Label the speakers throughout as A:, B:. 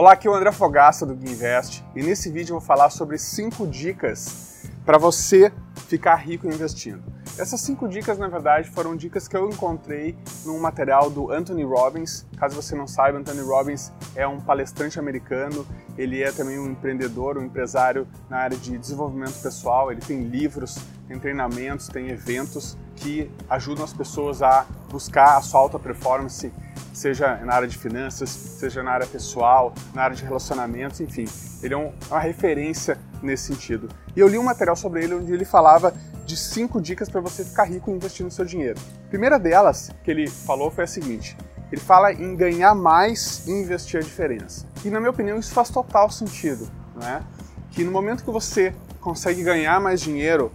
A: Olá, aqui é o André Fogaça do Guinvest e nesse vídeo eu vou falar sobre 5 dicas para você ficar rico investindo. Essas 5 dicas, na verdade, foram dicas que eu encontrei num material do Anthony Robbins. Caso você não saiba, Anthony Robbins é um palestrante americano, ele é também um empreendedor, um empresário na área de desenvolvimento pessoal, ele tem livros, tem treinamentos, tem eventos que ajudam as pessoas a buscar a sua alta performance seja na área de finanças, seja na área pessoal, na área de relacionamentos, enfim. Ele é um, uma referência nesse sentido. E eu li um material sobre ele onde ele falava de cinco dicas para você ficar rico investindo seu dinheiro. A primeira delas que ele falou foi a seguinte: ele fala em ganhar mais e investir a diferença. E na minha opinião isso faz total sentido, não é? Que no momento que você consegue ganhar mais dinheiro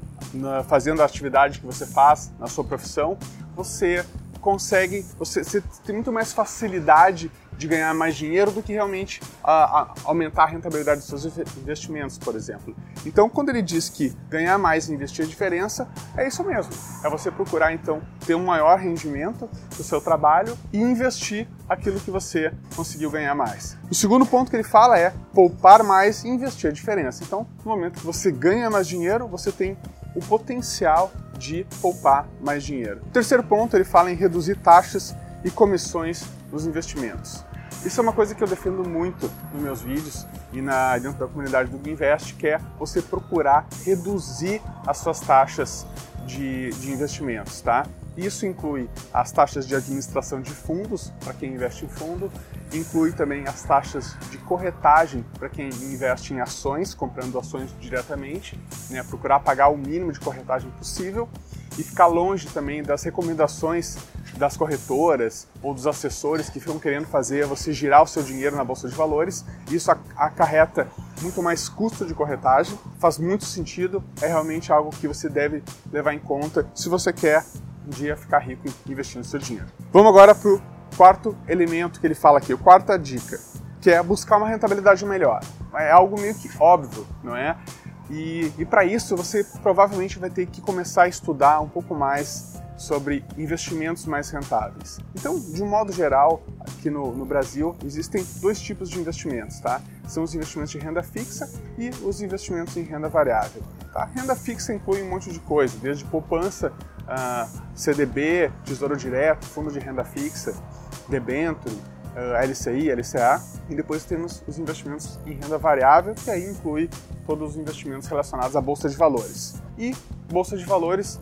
A: fazendo a atividade que você faz na sua profissão, você consegue, você, você tem muito mais facilidade de ganhar mais dinheiro do que realmente a, a, aumentar a rentabilidade dos seus investimentos, por exemplo. Então, quando ele diz que ganhar mais e investir a diferença, é isso mesmo. É você procurar então ter um maior rendimento do seu trabalho e investir aquilo que você conseguiu ganhar mais. O segundo ponto que ele fala é poupar mais e investir a diferença. Então, no momento que você ganha mais dinheiro, você tem o potencial de poupar mais dinheiro. O terceiro ponto, ele fala em reduzir taxas e comissões nos investimentos. Isso é uma coisa que eu defendo muito nos meus vídeos e na, dentro da comunidade do Invest, que é você procurar reduzir as suas taxas de, de investimentos, tá? Isso inclui as taxas de administração de fundos, para quem investe em fundo, inclui também as taxas de corretagem para quem investe em ações, comprando ações diretamente, né, procurar pagar o mínimo de corretagem possível e ficar longe também das recomendações das corretoras ou dos assessores que ficam querendo fazer você girar o seu dinheiro na bolsa de valores. Isso acarreta muito mais custo de corretagem, faz muito sentido, é realmente algo que você deve levar em conta se você quer um dia ficar rico investindo seu dinheiro. Vamos agora para o quarto elemento que ele fala aqui, a quarta dica, que é buscar uma rentabilidade melhor. É algo meio que óbvio, não é? E, e para isso você provavelmente vai ter que começar a estudar um pouco mais sobre investimentos mais rentáveis. Então, de um modo geral, aqui no, no, Brasil existem dois tipos de investimentos, tá? São os investimentos de renda fixa e os investimentos em renda variável. Tá? Renda fixa inclui um monte de coisa, desde poupança, uh, CDB, Tesouro Direto, Fundo de Renda Fixa, debênture, LCI, LCA, e depois temos os investimentos em renda variável, que aí inclui todos os investimentos relacionados à bolsa de valores. E bolsa de valores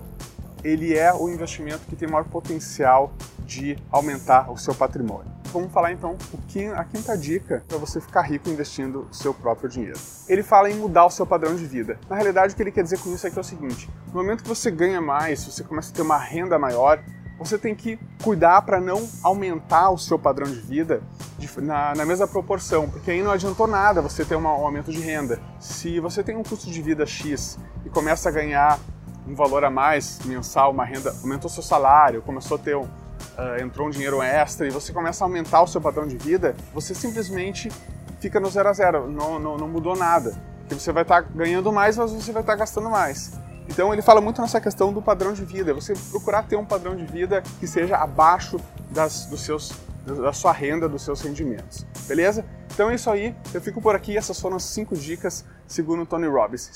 A: ele é o investimento que tem maior potencial de aumentar o seu patrimônio. Vamos falar então a quinta dica para você ficar rico investindo o seu próprio dinheiro. Ele fala em mudar o seu padrão de vida. Na realidade, o que ele quer dizer com isso é que é o seguinte: no momento que você ganha mais, você começa a ter uma renda maior, você tem que cuidar para não aumentar o seu padrão de vida na, na, mesma proporção, porque aí não adiantou nada você ter um aumento de renda. Se você tem um custo de vida X e começa a ganhar um valor a mais mensal, uma renda, aumentou seu salário, começou a ter um, uh, entrou um dinheiro extra e você começa a aumentar o seu padrão de vida, você simplesmente fica no zero a zero, não, não, não mudou nada. Porque você vai estar tá ganhando mais, mas você vai estar tá gastando mais. Então ele fala muito nessa questão do padrão de vida, você procurar ter um padrão de vida que seja abaixo das, dos seus, da sua renda, dos seus rendimentos. Beleza? Então é isso aí, eu fico por aqui, essas foram as 5 dicas segundo Tony Robbins.